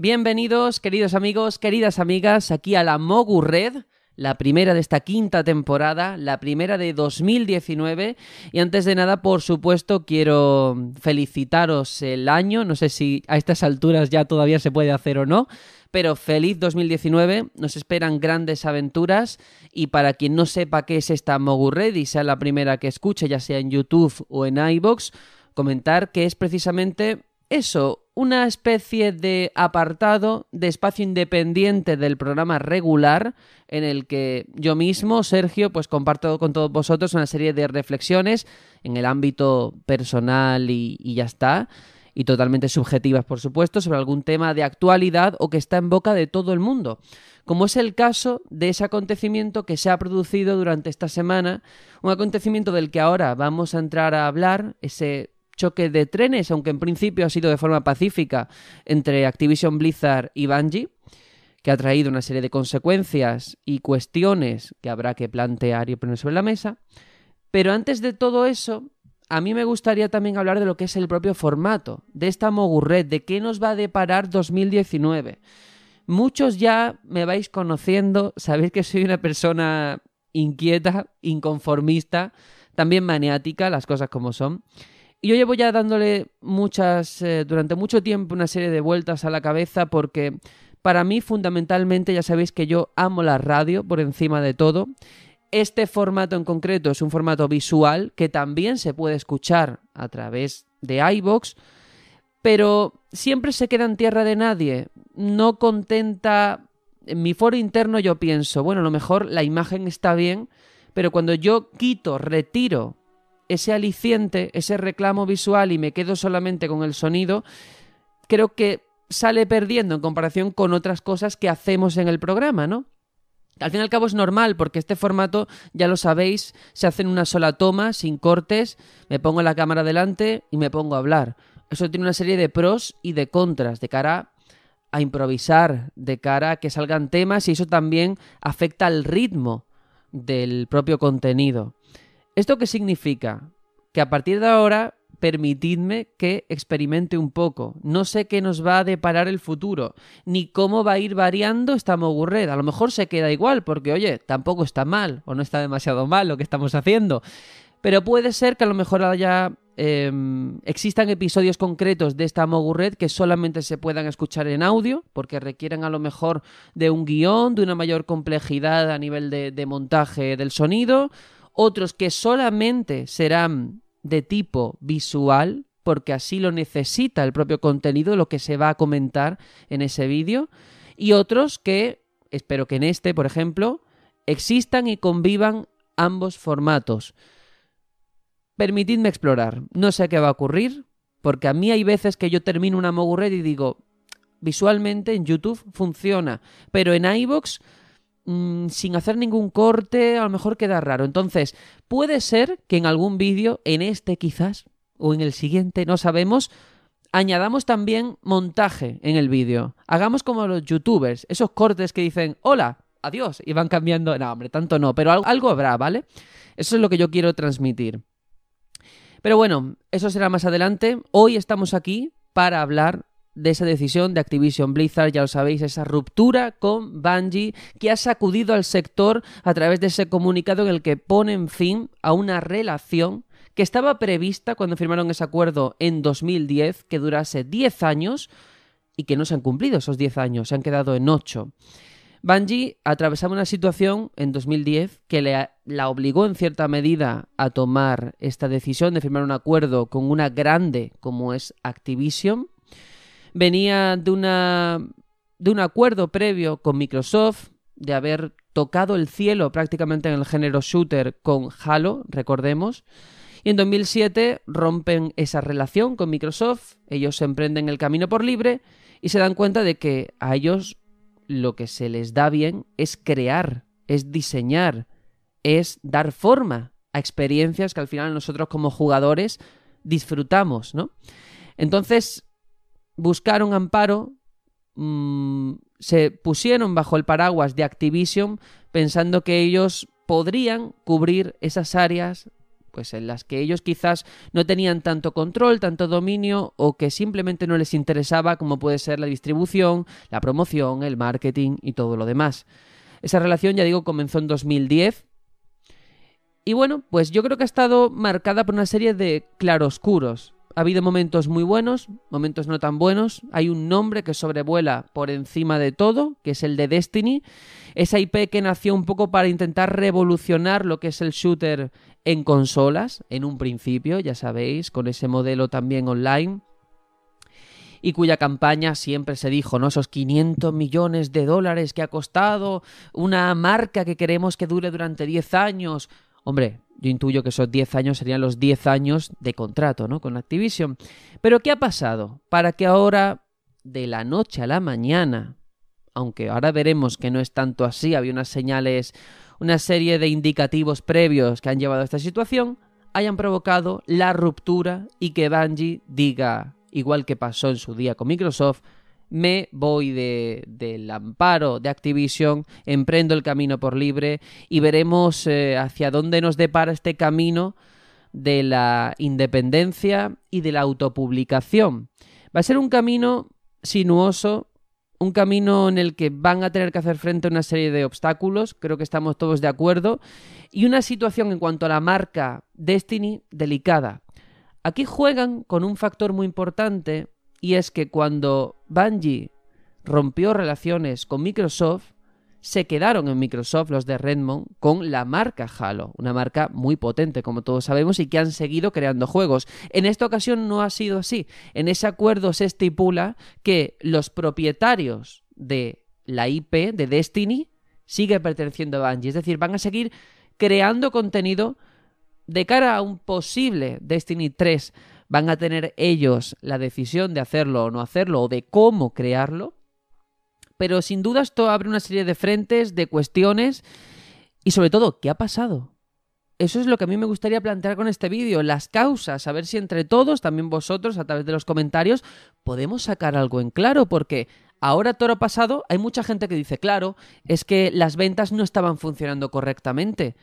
Bienvenidos, queridos amigos, queridas amigas, aquí a la Mogu Red, la primera de esta quinta temporada, la primera de 2019. Y antes de nada, por supuesto, quiero felicitaros el año. No sé si a estas alturas ya todavía se puede hacer o no. Pero feliz 2019, nos esperan grandes aventuras y para quien no sepa qué es esta Mogu Red y sea la primera que escuche, ya sea en YouTube o en iBox, comentar que es precisamente eso, una especie de apartado, de espacio independiente del programa regular, en el que yo mismo, Sergio, pues comparto con todos vosotros una serie de reflexiones en el ámbito personal y, ya está, y totalmente subjetivas, por supuesto, sobre algún tema de actualidad o que está en boca de todo el mundo como es el caso de ese acontecimiento que se ha producido durante esta semana, un acontecimiento del que ahora vamos a entrar a hablar, ese choque de trenes, aunque en principio ha sido de forma pacífica entre Activision Blizzard y Bungie, que ha traído una serie de consecuencias y cuestiones que habrá que plantear y poner sobre la mesa. Pero antes de todo eso, a mí me gustaría también hablar de lo que es el propio formato, de esta Mogurred, de qué nos va a deparar 2019. Muchos ya me vais conociendo, sabéis que soy una persona inquieta, inconformista, también maniática, las cosas como son. Y yo llevo ya dándole muchas, eh, durante mucho tiempo, una serie de vueltas a la cabeza porque para mí fundamentalmente ya sabéis que yo amo la radio por encima de todo. Este formato en concreto es un formato visual que también se puede escuchar a través de iBox, pero siempre se queda en tierra de nadie. No contenta. En mi foro interno yo pienso, bueno, a lo mejor la imagen está bien, pero cuando yo quito, retiro ese aliciente, ese reclamo visual y me quedo solamente con el sonido, creo que sale perdiendo en comparación con otras cosas que hacemos en el programa, ¿no? Al fin y al cabo es normal, porque este formato, ya lo sabéis, se hace en una sola toma, sin cortes, me pongo la cámara delante y me pongo a hablar. Eso tiene una serie de pros y de contras, de cara a improvisar, de cara a que salgan temas y eso también afecta al ritmo del propio contenido. ¿Esto qué significa? Que a partir de ahora permitidme que experimente un poco. No sé qué nos va a deparar el futuro, ni cómo va a ir variando esta Mogurred. A lo mejor se queda igual, porque oye, tampoco está mal, o no está demasiado mal lo que estamos haciendo. Pero puede ser que a lo mejor haya. Em, existan episodios concretos de esta Mogurred que solamente se puedan escuchar en audio, porque requieren a lo mejor de un guion, de una mayor complejidad a nivel de montaje del sonido, otros que solamente serán de tipo visual, porque así lo necesita el propio contenido, lo que se va a comentar en ese vídeo, y otros que, espero que en este, por ejemplo, existan y convivan ambos formatos. Permitidme explorar, no sé qué va a ocurrir, porque a mí hay veces que yo termino una Mogurred y digo, visualmente en YouTube funciona, pero en iVoox Mm, sin hacer ningún corte, a lo mejor queda raro. Entonces, puede ser que en algún vídeo, en este quizás, o en el siguiente, no sabemos, añadamos también montaje en el vídeo. Hagamos como los youtubers, esos cortes que dicen, hola, adiós, y van cambiando. No, hombre, tanto no, pero algo habrá, ¿vale? Eso es lo que yo quiero transmitir. Pero bueno, eso será más adelante. Hoy estamos aquí para hablar de esa decisión de Activision Blizzard, ya lo sabéis, esa ruptura con Bungie que ha sacudido al sector a través de ese comunicado en el que ponen fin a una relación que estaba prevista cuando firmaron ese acuerdo en 2010, que durase 10 años y que no se han cumplido esos 10 años, se han quedado en 8. Bungie atravesaba una situación en 2010 que le, la obligó en cierta medida a tomar esta decisión de firmar un acuerdo con una grande como es Activision, venía de, una, de un acuerdo previo con Microsoft, de haber tocado el cielo prácticamente en el género shooter con Halo, recordemos. Y en 2007 rompen esa relación con Microsoft, ellos emprenden el camino por libre y se dan cuenta de que a ellos lo que se les da bien es crear, es diseñar, es dar forma a experiencias que al final nosotros como jugadores disfrutamos, ¿no? Entonces, buscaron amparo, mm, se pusieron bajo el paraguas de Activision pensando que ellos podrían cubrir esas áreas pues en las que ellos quizás no tenían tanto control, tanto dominio o que simplemente no les interesaba como puede ser la distribución, la promoción, el marketing y todo lo demás. Esa relación, ya digo, comenzó en 2010 y bueno, pues yo creo que ha estado marcada por una serie de claroscuros. Ha habido momentos muy buenos, momentos no tan buenos. Hay un nombre que sobrevuela por encima de todo, que es el de Destiny. Esa IP que nació un poco para intentar revolucionar lo que es el shooter en consolas, en un principio, ya sabéis, con ese modelo también online y cuya campaña siempre se dijo, ¿no? Esos 500 millones de dólares que ha costado, una marca que queremos que dure durante 10 años. Hombre, yo intuyo que esos 10 años serían los 10 años de contrato, ¿no? Con Activision. Pero ¿qué ha pasado? Para que ahora, de la noche a la mañana, aunque ahora veremos que no es tanto así, había unas señales, una serie de indicativos previos que han llevado a esta situación, hayan provocado la ruptura y que Bungie diga, igual que pasó en su día con Microsoft, me voy de, del amparo de Activision, emprendo el camino por libre y veremos eh, hacia dónde nos depara este camino de la independencia y de la autopublicación. Va a ser un camino sinuoso, un camino en el que van a tener que hacer frente a una serie de obstáculos, creo que estamos todos de acuerdo, y una situación en cuanto a la marca Destiny delicada. Aquí juegan con un factor muy importante y es que cuando Bungie rompió relaciones con Microsoft, se quedaron en Microsoft los de Redmond con la marca Halo, una marca muy potente como todos sabemos y que han seguido creando juegos. En esta ocasión no ha sido así. En ese acuerdo se estipula que los propietarios de la IP de Destiny sigue perteneciendo a Bungie, es decir, van a seguir creando contenido de cara a un posible Destiny 3 van a tener ellos la decisión de hacerlo o no hacerlo o de cómo crearlo. Pero sin duda esto abre una serie de frentes, de cuestiones y sobre todo, ¿qué ha pasado? Eso es lo que a mí me gustaría plantear con este vídeo, las causas, a ver si entre todos, también vosotros, a través de los comentarios, podemos sacar algo en claro, porque ahora toro pasado hay mucha gente que dice, claro, es que las ventas no estaban funcionando correctamente,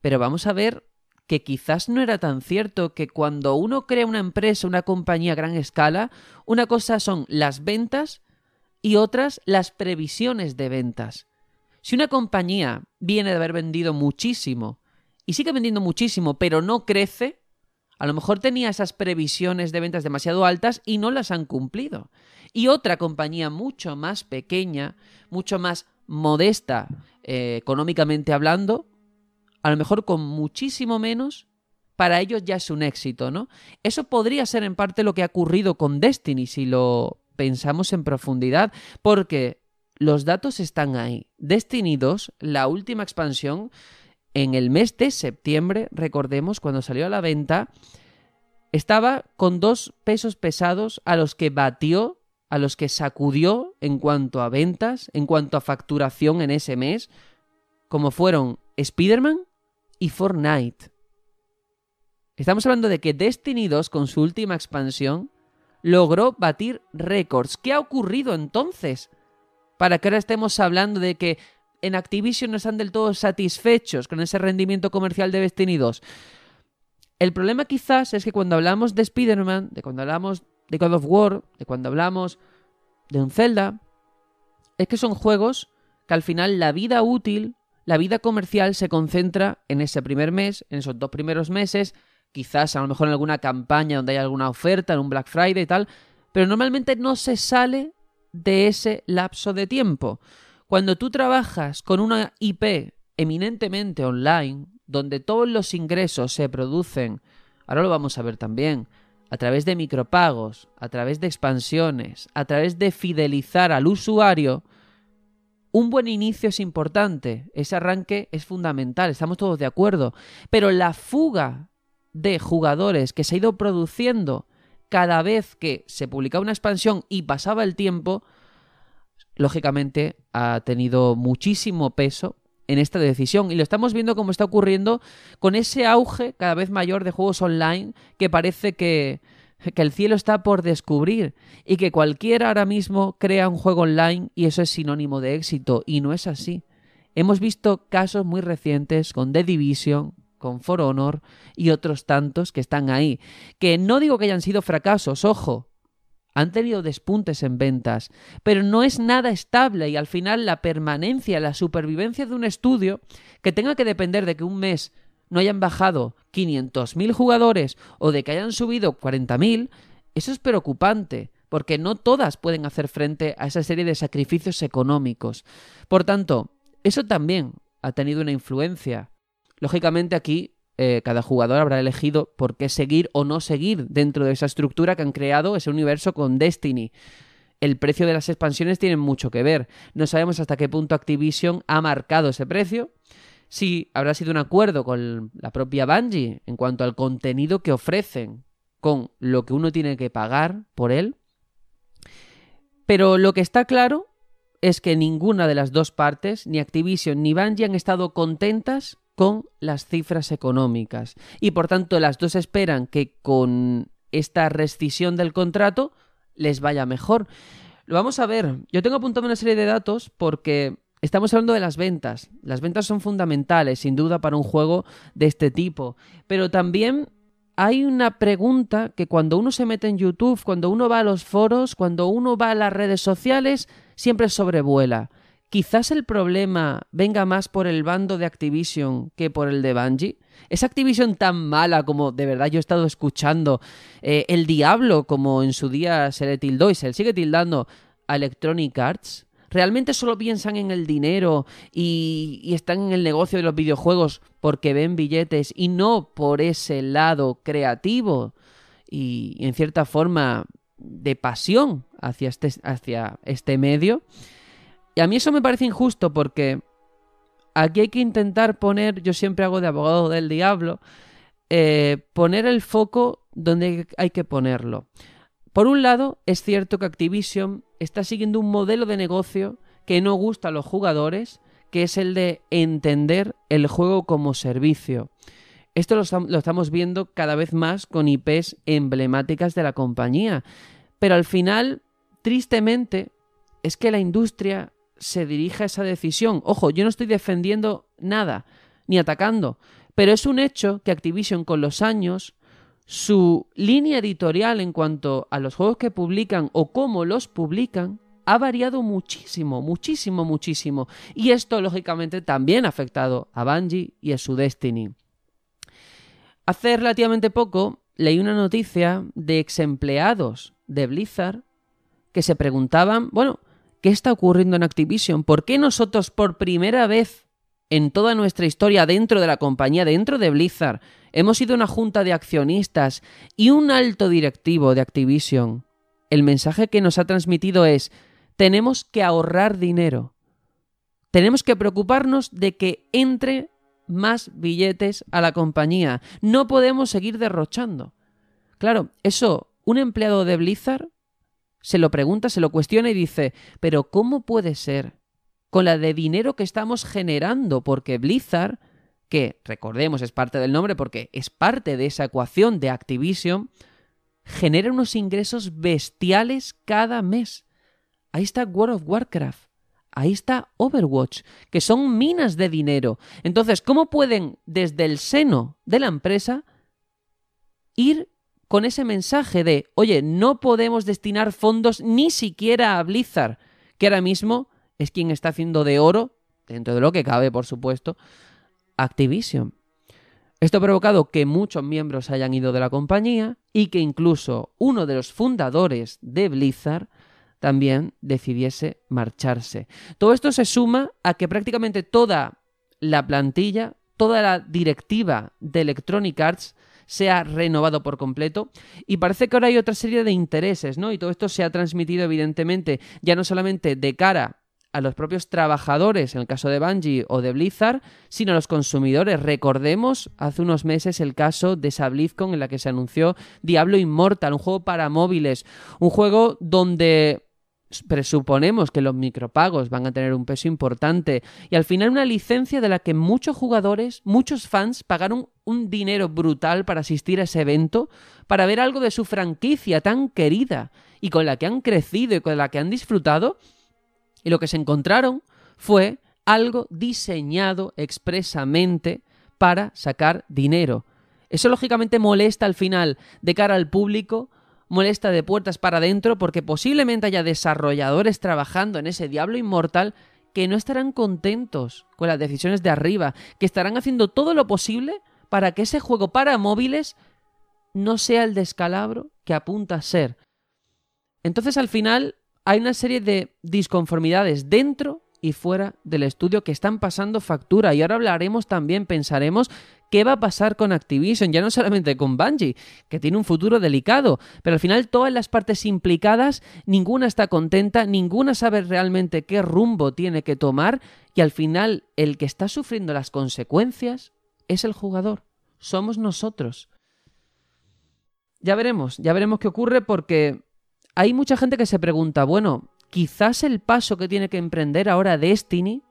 pero vamos a ver que quizás no era tan cierto que cuando uno crea una empresa, una compañía a gran escala, una cosa son las ventas y otras las previsiones de ventas. Si una compañía viene de haber vendido muchísimo y sigue vendiendo muchísimo, pero no crece, a lo mejor tenía esas previsiones de ventas demasiado altas y no las han cumplido. Y otra compañía mucho más pequeña, mucho más modesta eh, económicamente hablando, a lo mejor con muchísimo menos, para ellos ya es un éxito, ¿no? Eso podría ser en parte lo que ha ocurrido con Destiny si lo pensamos en profundidad, porque los datos están ahí. Destiny 2, la última expansión, en el mes de septiembre, recordemos, cuando salió a la venta, estaba con dos pesos pesados a los que batió, a los que sacudió en cuanto a ventas, en cuanto a facturación en ese mes, como fueron Spider-Man y Fortnite. Estamos hablando de que Destiny 2 con su última expansión logró batir récords. ¿Qué ha ocurrido entonces? Para que ahora estemos hablando de que en Activision no están del todo satisfechos con ese rendimiento comercial de Destiny 2. El problema quizás es que cuando hablamos de Spider-Man, de cuando hablamos de God of War, de cuando hablamos de un Zelda, es que son juegos que al final la vida útil la vida comercial se concentra en ese primer mes, en esos dos primeros meses, quizás a lo mejor en alguna campaña donde hay alguna oferta, en un Black Friday y tal, pero normalmente no se sale de ese lapso de tiempo. Cuando tú trabajas con una IP eminentemente online, donde todos los ingresos se producen, ahora lo vamos a ver también, a través de micropagos, a través de expansiones, a través de fidelizar al usuario, un buen inicio es importante, ese arranque es fundamental, estamos todos de acuerdo, pero la fuga de jugadores que se ha ido produciendo cada vez que se publicaba una expansión y pasaba el tiempo, lógicamente ha tenido muchísimo peso en esta decisión. Y lo estamos viendo como está ocurriendo con ese auge cada vez mayor de juegos online que parece que, que el cielo está por descubrir y que cualquiera ahora mismo crea un juego online y eso es sinónimo de éxito y no es así. Hemos visto casos muy recientes con The Division, con For Honor y otros tantos que están ahí. Que no digo que hayan sido fracasos, ojo, han tenido despuntes en ventas, pero no es nada estable y al final la permanencia, la supervivencia de un estudio que tenga que depender de que un mes no hayan bajado 500.000 jugadores o de que hayan subido 40.000, eso es preocupante, porque no todas pueden hacer frente a esa serie de sacrificios económicos. Por tanto, eso también ha tenido una influencia. Lógicamente aquí eh, cada jugador habrá elegido por qué seguir o no seguir dentro de esa estructura que han creado ese universo con Destiny. El precio de las expansiones tiene mucho que ver. No sabemos hasta qué punto Activision ha marcado ese precio. Si habrá sido un acuerdo con la propia Bungie en cuanto al contenido que ofrecen con lo que uno tiene que pagar por él. Pero lo que está claro es que ninguna de las dos partes, ni Activision ni Bungie, han estado contentas con las cifras económicas. Y por tanto, las dos esperan que con esta rescisión del contrato les vaya mejor. Lo vamos a ver. Yo tengo apuntado una serie de datos porque estamos hablando de las ventas. Las ventas son fundamentales, sin duda, para un juego de este tipo. Pero también hay una pregunta que cuando uno se mete en YouTube, cuando uno va a los foros, cuando uno va a las redes sociales, siempre sobrevuela. Quizás el problema venga más por el bando de Activision que por el de Bungie. ¿Es Activision tan mala como de verdad yo he estado escuchando eh, el diablo como en su día se le tildó y se le sigue tildando a Electronic Arts? ¿Realmente solo piensan en el dinero y, y, están en el negocio de los videojuegos porque ven billetes y no por ese lado creativo y, en cierta forma de pasión hacia este, hacia este medio? Y a mí eso me parece injusto porque aquí hay que intentar poner, yo siempre hago de abogado del diablo, eh, poner el foco donde hay que ponerlo. Por un lado, es cierto que Activision está siguiendo un modelo de negocio que no gusta a los jugadores, que es el de entender el juego como servicio. Esto lo, estamos viendo cada vez más con IPs emblemáticas de la compañía. Pero al final, tristemente, es que la industria se dirige a esa decisión. Ojo, yo no estoy defendiendo nada, ni atacando, pero es un hecho que Activision con los años, su línea editorial en cuanto a los juegos que publican o cómo los publican, ha variado muchísimo, muchísimo, muchísimo. Y esto, lógicamente, también ha afectado a Bungie y a su Destiny. Hace relativamente poco leí una noticia de ex empleados de Blizzard que se preguntaban, bueno, ¿Qué está ocurriendo en Activision? ¿Por qué nosotros por primera vez en toda nuestra historia dentro de la compañía, dentro de Blizzard, hemos sido una junta de accionistas y un alto directivo de Activision? El mensaje que nos ha transmitido es, tenemos que ahorrar dinero. Tenemos que preocuparnos de que entre más billetes a la compañía. No podemos seguir derrochando. Claro, eso, un empleado de Blizzard se lo pregunta, se lo cuestiona y dice, pero ¿cómo puede ser con la de dinero que estamos generando? Porque Blizzard, que recordemos es parte del nombre porque es parte de esa ecuación de Activision, genera unos ingresos bestiales cada mes. Ahí está World of Warcraft. Ahí está Overwatch, que son minas de dinero. Entonces, ¿cómo pueden desde el seno de la empresa ir con ese mensaje de, oye, no podemos destinar fondos ni siquiera a Blizzard, que ahora mismo es quien está haciendo de oro, dentro de lo que cabe, por supuesto, Activision. Esto ha provocado que muchos miembros hayan ido de la compañía y que incluso uno de los fundadores de Blizzard también decidiese marcharse. Todo esto se suma a que prácticamente toda la plantilla, toda la directiva de Electronic Arts se ha renovado por completo y parece que ahora hay otra serie de intereses, ¿no? Y todo esto se ha transmitido evidentemente ya no solamente de cara a los propios trabajadores, en el caso de Bungie o de Blizzard, sino a los consumidores. Recordemos hace unos meses el caso de esa BlizzCon en la que se anunció Diablo Immortal, un juego para móviles, un juego donde presuponemos que los micropagos van a tener un peso importante y al final una licencia de la que muchos jugadores, muchos fans pagaron un dinero brutal para asistir a ese evento, para ver algo de su franquicia tan querida y con la que han crecido y con la que han disfrutado y lo que se encontraron fue algo diseñado expresamente para sacar dinero. Eso lógicamente molesta al final de cara al público, molesta de puertas para adentro porque posiblemente haya desarrolladores trabajando en ese diablo inmortal que no estarán contentos con las decisiones de arriba, que estarán haciendo todo lo posible para que ese juego para móviles no sea el descalabro que apunta a ser. Entonces al final hay una serie de disconformidades dentro y fuera del estudio que están pasando factura. Y ahora hablaremos también, pensaremos qué va a pasar con Activision, ya no solamente con Bungie, que tiene un futuro delicado, pero al final todas las partes implicadas, ninguna está contenta, ninguna sabe realmente qué rumbo tiene que tomar y al final el que está sufriendo las consecuencias es el jugador, somos nosotros. Ya veremos, ya veremos qué ocurre porque hay mucha gente que se pregunta, bueno, quizás el paso que tiene que emprender ahora Destiny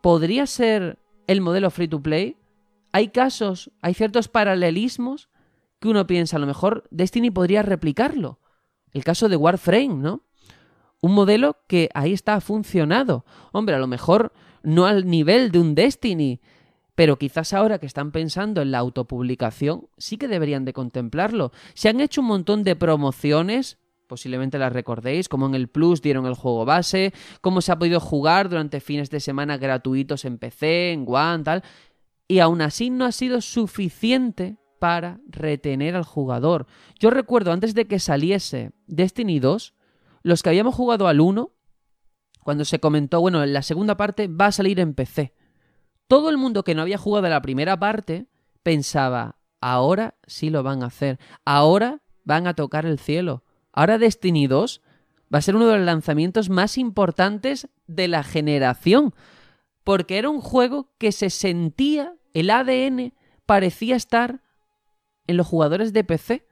podría ser el modelo free to play. Hay casos, hay ciertos paralelismos que uno piensa, a lo mejor Destiny podría replicarlo. El caso de Warframe, ¿no? Un modelo que ahí está ha funcionado. Hombre, a lo mejor no al nivel de un Destiny, pero quizás ahora que están pensando en la autopublicación, sí que deberían de contemplarlo. Se han hecho un montón de promociones posiblemente las recordéis, como en el Plus dieron el juego base, cómo se ha podido jugar durante fines de semana gratuitos en PC, en One, tal, y aún así no ha sido suficiente para retener al jugador. Yo recuerdo antes de que saliese Destiny 2, los que habíamos jugado al 1, cuando se comentó, bueno, en la segunda parte va a salir en PC. Todo el mundo que no había jugado la primera parte pensaba, ahora sí lo van a hacer, ahora van a tocar el cielo, Ahora Destiny 2 va a ser uno de los lanzamientos más importantes de la generación, porque era un juego que se sentía, el ADN parecía estar en los jugadores de PC.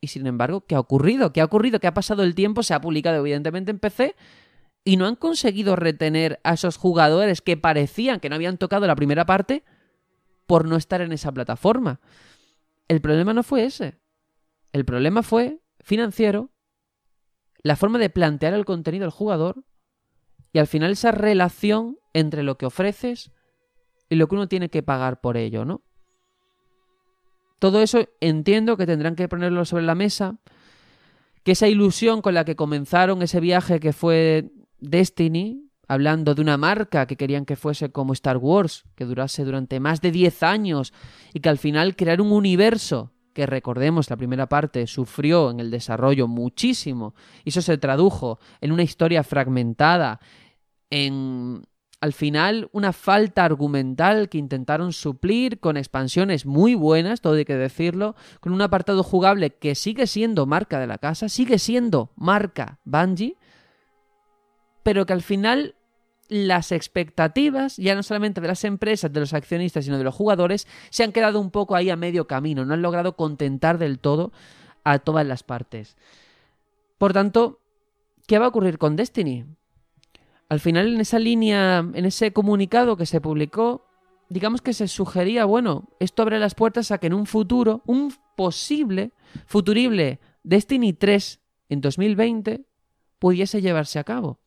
Y sin embargo, ¿qué ha ocurrido? ¿Qué ha ocurrido? ¿Qué ha pasado el tiempo? Se ha publicado evidentemente en PC y no han conseguido retener a esos jugadores que parecían que no habían tocado la primera parte por no estar en esa plataforma. El problema no fue ese. El problema fue financiero, la forma de plantear el contenido al jugador y al final esa relación entre lo que ofreces y lo que uno tiene que pagar por ello, ¿no? Todo eso entiendo que tendrán que ponerlo sobre la mesa, que esa ilusión con la que comenzaron ese viaje que fue Destiny, hablando de una marca que querían que fuese como Star Wars, que durase durante más de 10 años y que al final crear un universo que recordemos la primera parte sufrió en el desarrollo muchísimo. Y eso se tradujo en una historia fragmentada, en al final una falta argumental que intentaron suplir con expansiones muy buenas, todo hay que decirlo, con un apartado jugable que sigue siendo marca de la casa, sigue siendo marca Bungie, pero que al final las expectativas, ya no solamente de las empresas, de los accionistas, sino de los jugadores, se han quedado un poco ahí a medio camino, no han logrado contentar del todo a todas las partes. Por tanto, ¿qué va a ocurrir con Destiny? Al final, en esa línea, en ese comunicado que se publicó, digamos que se sugería, bueno, esto abre las puertas a que en un futuro, un posible, futurible Destiny 3 en 2020 pudiese llevarse a cabo.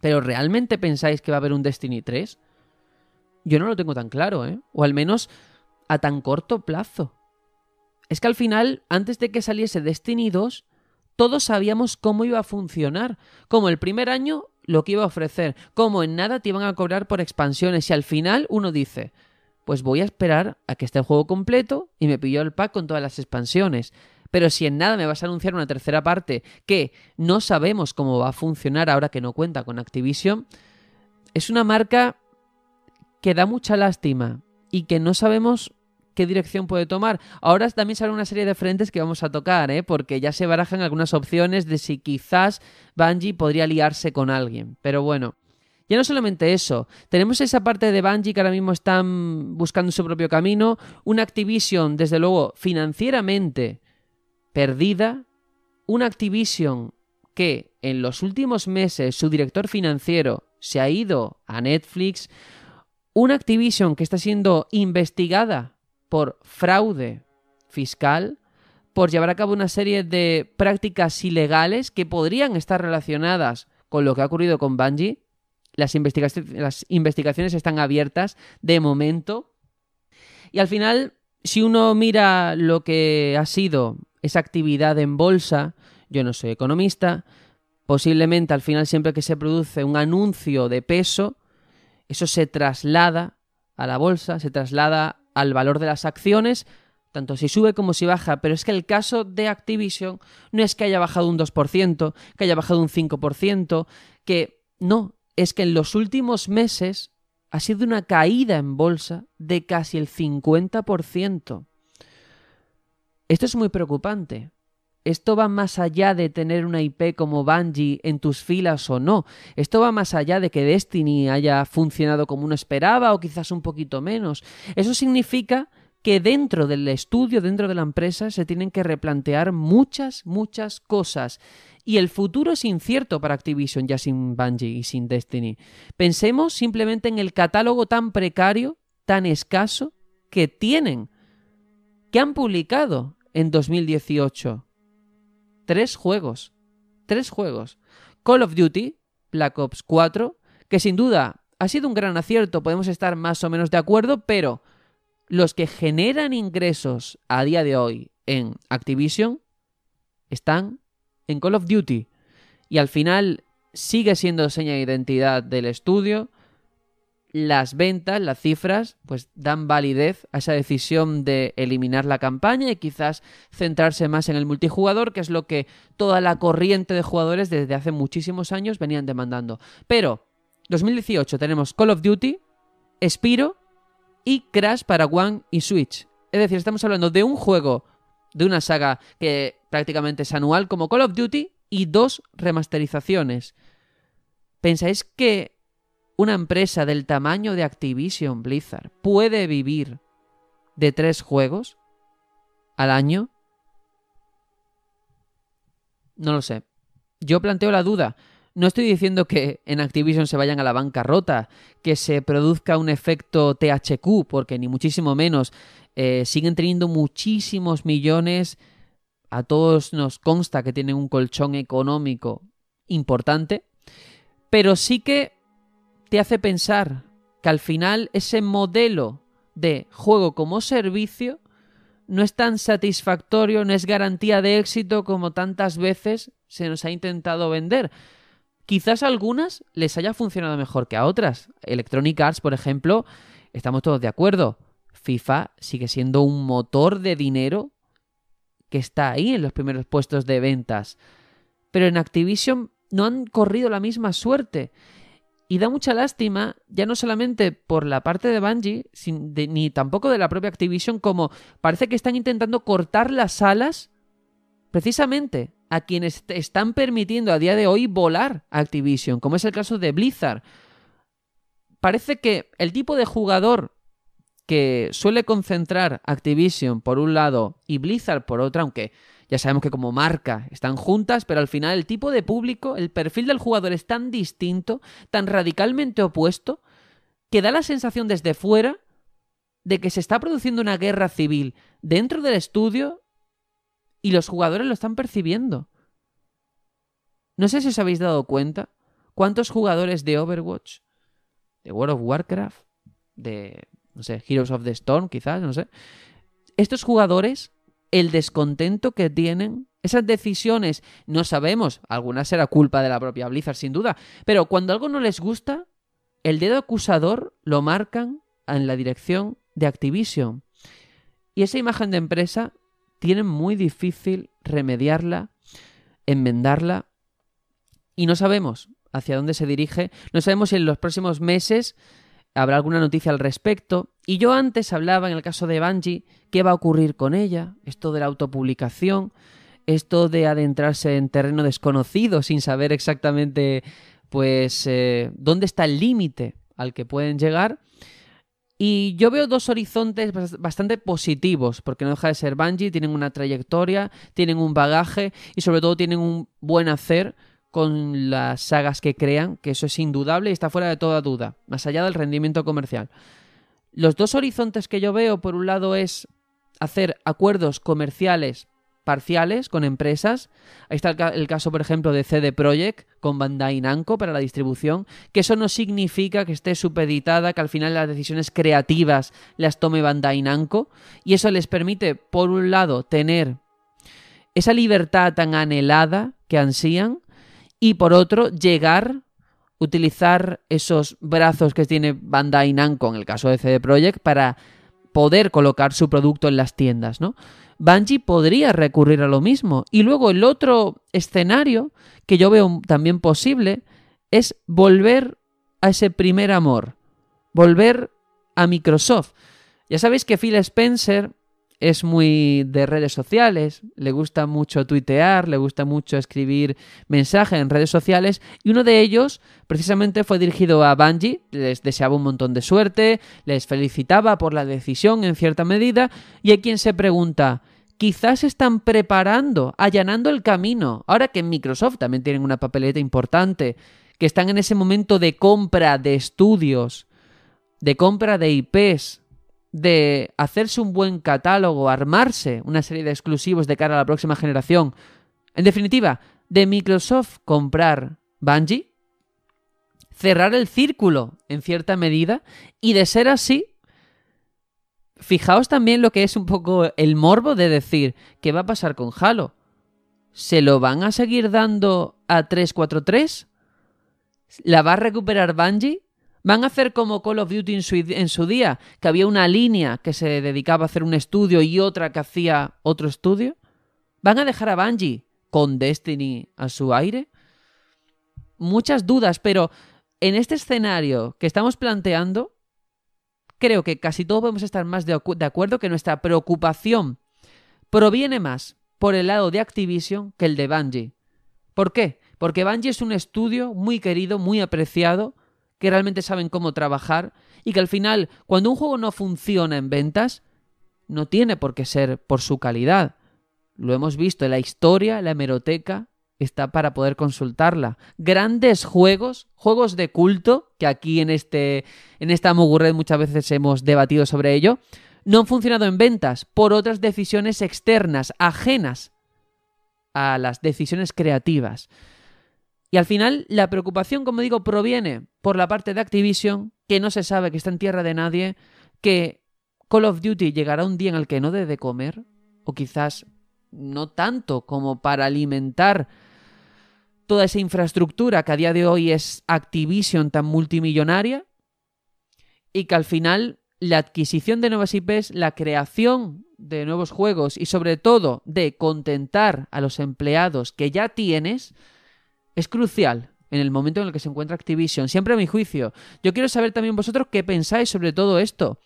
Pero ¿realmente pensáis que va a haber un Destiny 3? Yo no lo tengo tan claro, ¿eh? O al menos a tan corto plazo. Es que al final, antes de que saliese Destiny 2, todos sabíamos cómo iba a funcionar. Como el primer año, lo que iba a ofrecer. Como en nada te iban a cobrar por expansiones. Y al final uno dice, pues voy a esperar a que esté el juego completo y me pillo el pack con todas las expansiones. Pero si en nada me vas a anunciar una tercera parte que no sabemos cómo va a funcionar ahora que no cuenta con Activision, es una marca que da mucha lástima y que no sabemos qué dirección puede tomar. Ahora también sale una serie de frentes que vamos a tocar, ¿eh? porque ya se barajan algunas opciones de si quizás Bungie podría liarse con alguien. Pero bueno, ya no solamente eso, tenemos esa parte de Bungie que ahora mismo están buscando su propio camino, una Activision, desde luego, financieramente perdida, una Activision que en los últimos meses su director financiero se ha ido a Netflix, una Activision que está siendo investigada por fraude fiscal, por llevar a cabo una serie de prácticas ilegales que podrían estar relacionadas con lo que ha ocurrido con Bungie. Las, las investigaciones están abiertas de momento Y al final, si uno mira lo que ha sido esa actividad en bolsa, yo no soy economista, posiblemente al final siempre que se produce un anuncio de peso, eso se traslada a la bolsa, se traslada al valor de las acciones, tanto si sube como si baja, pero es que el caso de Activision no es que haya bajado un 2%, que haya bajado un 5%, que no, es que en los últimos meses ha sido una caída en bolsa de casi el 50%. Esto es muy preocupante. Esto va más allá de tener una IP como Bungie en tus filas o no. Esto va más allá de que Destiny haya funcionado como uno esperaba o quizás un poquito menos. Eso significa que dentro del estudio, dentro de la empresa, se tienen que replantear muchas, muchas cosas. Y el futuro es incierto para Activision ya sin Bungie y sin Destiny. Pensemos simplemente en el catálogo tan precario, tan escaso, que tienen, que han publicado en 2018. Tres juegos. Tres juegos. Call of Duty, Black Ops 4, que sin duda ha sido un gran acierto, podemos estar más o menos de acuerdo, pero los que generan ingresos a día de hoy en Activision están en Call of Duty. Y al final sigue siendo seña de identidad del estudio. Las ventas, las cifras, pues dan validez a esa decisión de eliminar la campaña y quizás centrarse más en el multijugador, que es lo que toda la corriente de jugadores desde hace muchísimos años venían demandando. Pero 2018 tenemos Call of Duty, Spiro y Crash para One y Switch. Es decir, estamos hablando de un juego de una saga que prácticamente es anual como Call of Duty y dos remasterizaciones. ¿Pensáis que una empresa del tamaño de Activision Blizzard puede vivir de tres juegos al año? No lo sé. Yo planteo la duda. No estoy diciendo que en Activision se vayan a la bancarrota, que se produzca un efecto THQ, porque ni muchísimo menos. Eh, siguen teniendo muchísimos millones. A todos nos consta que tienen un colchón económico importante. Pero sí que te hace pensar que al final ese modelo de juego como servicio no es tan satisfactorio, no es garantía de éxito como tantas veces se nos ha intentado vender. Quizás a algunas les haya funcionado mejor que a otras. Electronic Arts, por ejemplo, estamos todos de acuerdo. FIFA sigue siendo un motor de dinero que está ahí en los primeros puestos de ventas. Pero en Activision no han corrido la misma suerte. Y da mucha lástima, ya no solamente por la parte de Bungie, ni tampoco de la propia Activision, como parece que están intentando cortar las alas precisamente a quienes están permitiendo a día de hoy volar Activision, como es el caso de Blizzard. Parece que el tipo de jugador que suele concentrar Activision por un lado y Blizzard por otro, aunque ya sabemos que como marca están juntas, pero al final el tipo de público, el perfil del jugador es tan distinto, tan radicalmente opuesto, que da la sensación desde fuera de que se está produciendo una guerra civil dentro del estudio y los jugadores lo están percibiendo. No sé si os habéis dado cuenta cuántos jugadores de Overwatch, de World of Warcraft, de, no sé, Heroes of the Storm quizás, no sé. Estos jugadores, el descontento que tienen, esas decisiones, no sabemos, algunas será culpa de la propia Blizzard sin duda, pero cuando algo no les gusta, el dedo acusador lo marcan en la dirección de Activision. Y esa imagen de empresa tienen muy difícil remediarla, enmendarla, y no sabemos hacia dónde se dirige, no sabemos si en los próximos meses habrá alguna noticia al respecto. Y yo antes hablaba en el caso de Bungie, qué va a ocurrir con ella, esto de la autopublicación, esto de adentrarse en terreno desconocido sin saber exactamente pues eh, dónde está el límite al que pueden llegar. Y yo veo dos horizontes bastante positivos, porque no deja de ser Bungie, tienen una trayectoria, tienen un bagaje y sobre todo tienen un buen hacer con las sagas que crean, que eso es indudable y está fuera de toda duda, más allá del rendimiento comercial. Los dos horizontes que yo veo, por un lado, es hacer acuerdos comerciales parciales con empresas. Ahí está el, caso, por ejemplo, de CD Projekt con Bandai Namco para la distribución, que eso no significa que esté supeditada, que al final las decisiones creativas las tome Bandai Namco, y eso les permite, por un lado, tener esa libertad tan anhelada que ansían, y por otro, llegar utilizar esos brazos que tiene Bandai Namco en el caso de CD Projekt para poder colocar su producto en las tiendas, ¿no? Bungie podría recurrir a lo mismo. Y luego el otro escenario que yo veo también posible es volver a ese primer amor, volver a Microsoft. Ya sabéis que Phil Spencer es muy de redes sociales, le gusta mucho tuitear, le gusta mucho escribir mensajes en redes sociales y uno de ellos precisamente fue dirigido a Bungie, les deseaba un montón de suerte, les felicitaba por la decisión en cierta medida y hay quien se pregunta, quizás están preparando, allanando el camino, ahora que en Microsoft también tienen una papeleta importante, que están en ese momento de compra de estudios, de compra de IPs, de hacerse un buen catálogo, armarse una serie de exclusivos de cara a la próxima generación. En definitiva, de Microsoft comprar Bungie, cerrar el círculo en cierta medida y de ser así, fijaos también lo que es un poco el morbo de decir, ¿qué va a pasar con Halo? ¿Se lo van a seguir dando a 343? ¿La va a recuperar Bungie? ¿Van a hacer como Call of Duty en su, día, que había una línea que se dedicaba a hacer un estudio y otra que hacía otro estudio? ¿Van a dejar a Bungie con Destiny a su aire? Muchas dudas, pero en este escenario que estamos planteando, creo que casi todos podemos estar más de, de acuerdo que nuestra preocupación proviene más por el lado de Activision que el de Bungie. ¿Por qué? Porque Bungie es un estudio muy querido, muy apreciado, que realmente saben cómo trabajar y que al final, cuando un juego no funciona en ventas, no tiene por qué ser por su calidad. Lo hemos visto en la historia, la hemeroteca está para poder consultarla. Grandes juegos, juegos de culto, que aquí en, este, en esta Mogurred muchas veces hemos debatido sobre ello, no han funcionado en ventas por otras decisiones externas, ajenas a las decisiones creativas. Y al final, la preocupación, como digo, proviene por la parte de Activision, que no se sabe, que está en tierra de nadie, que Call of Duty llegará un día en el que no debe comer, o quizás no tanto como para alimentar toda esa infraestructura que a día de hoy es Activision tan multimillonaria, y que al final la adquisición de nuevas IPs, la creación de nuevos juegos y sobre todo de contentar a los empleados que ya tienes, es crucial en el momento en el que se encuentra Activision, siempre a mi juicio. Yo quiero saber también vosotros qué pensáis sobre todo esto.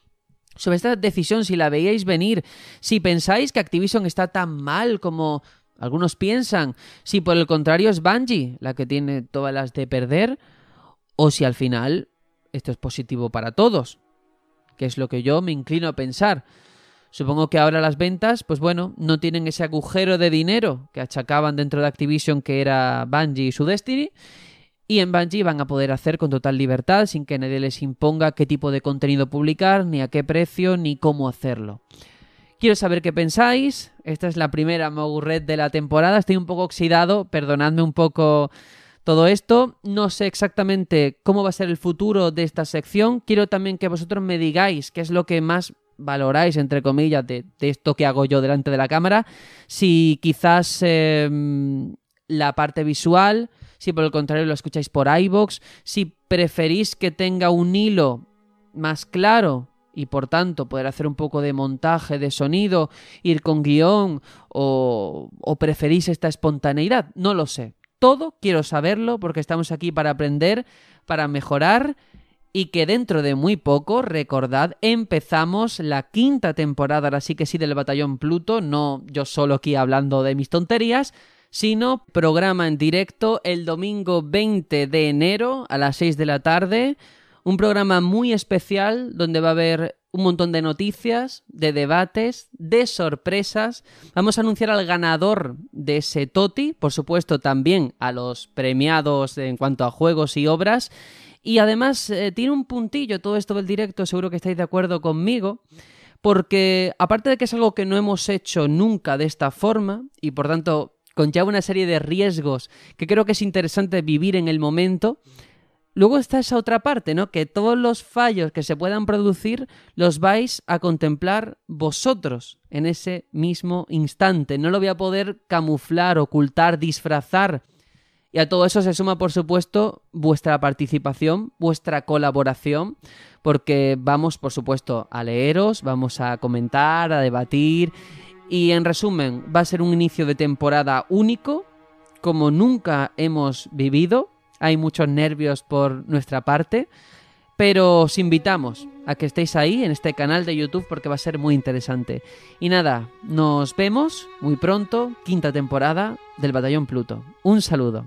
Sobre esta decisión, si la veíais venir, si pensáis que Activision está tan mal como algunos piensan, si por el contrario es Bungie la que tiene todas las de perder, o si al final esto es positivo para todos, que es lo que yo me inclino a pensar. Supongo que ahora las ventas, pues bueno, no tienen ese agujero de dinero que achacaban dentro de Activision que era Bungie y su Destiny. Y en Bungie van a poder hacer con total libertad, sin que nadie les imponga qué tipo de contenido publicar, ni a qué precio, ni cómo hacerlo. Quiero saber qué pensáis. Esta es la primera Mogurred de la temporada. Estoy un poco oxidado, perdonadme un poco todo esto. No sé exactamente cómo va a ser el futuro de esta sección. Quiero también que vosotros me digáis qué es lo que más valoráis, entre comillas, de, esto que hago yo delante de la cámara. Si quizás em, la parte visual, si por el contrario lo escucháis por iBox, si preferís que tenga un hilo más claro y por tanto poder hacer un poco de montaje de sonido, ir con guion o, o preferís esta espontaneidad, no lo sé. Todo quiero saberlo porque estamos aquí para aprender, para mejorar y que dentro de muy poco, recordad, empezamos la quinta temporada, ahora sí que sí, del Batallón Pluto, no yo solo aquí hablando de mis tonterías, sino programa en directo el domingo 20 de enero a las 6 de la tarde, un programa muy especial donde va a haber un montón de noticias, de debates, de sorpresas. Vamos a anunciar al ganador de ese TOTI, por supuesto también a los premiados en cuanto a juegos y obras. Y además eh, tiene un puntillo todo esto del directo, seguro que estáis de acuerdo conmigo, porque aparte de que es algo que no hemos hecho nunca de esta forma, y por tanto conlleva una serie de riesgos que creo que es interesante vivir en el momento, Luego está esa otra parte, ¿no? Que todos los fallos que se puedan producir los vais a contemplar vosotros en ese mismo instante. No lo voy a poder camuflar, ocultar, disfrazar. Y a todo eso se suma, por supuesto, vuestra participación, vuestra colaboración, porque vamos, por supuesto, a leeros, vamos a comentar, a debatir. Y en resumen, va a ser un inicio de temporada único, como nunca hemos vivido hay muchos nervios por nuestra parte, pero os invitamos a que estéis ahí en este canal de YouTube porque va a ser muy interesante. Y nada, nos vemos muy pronto, quinta temporada del Batallón Pluto. Un saludo.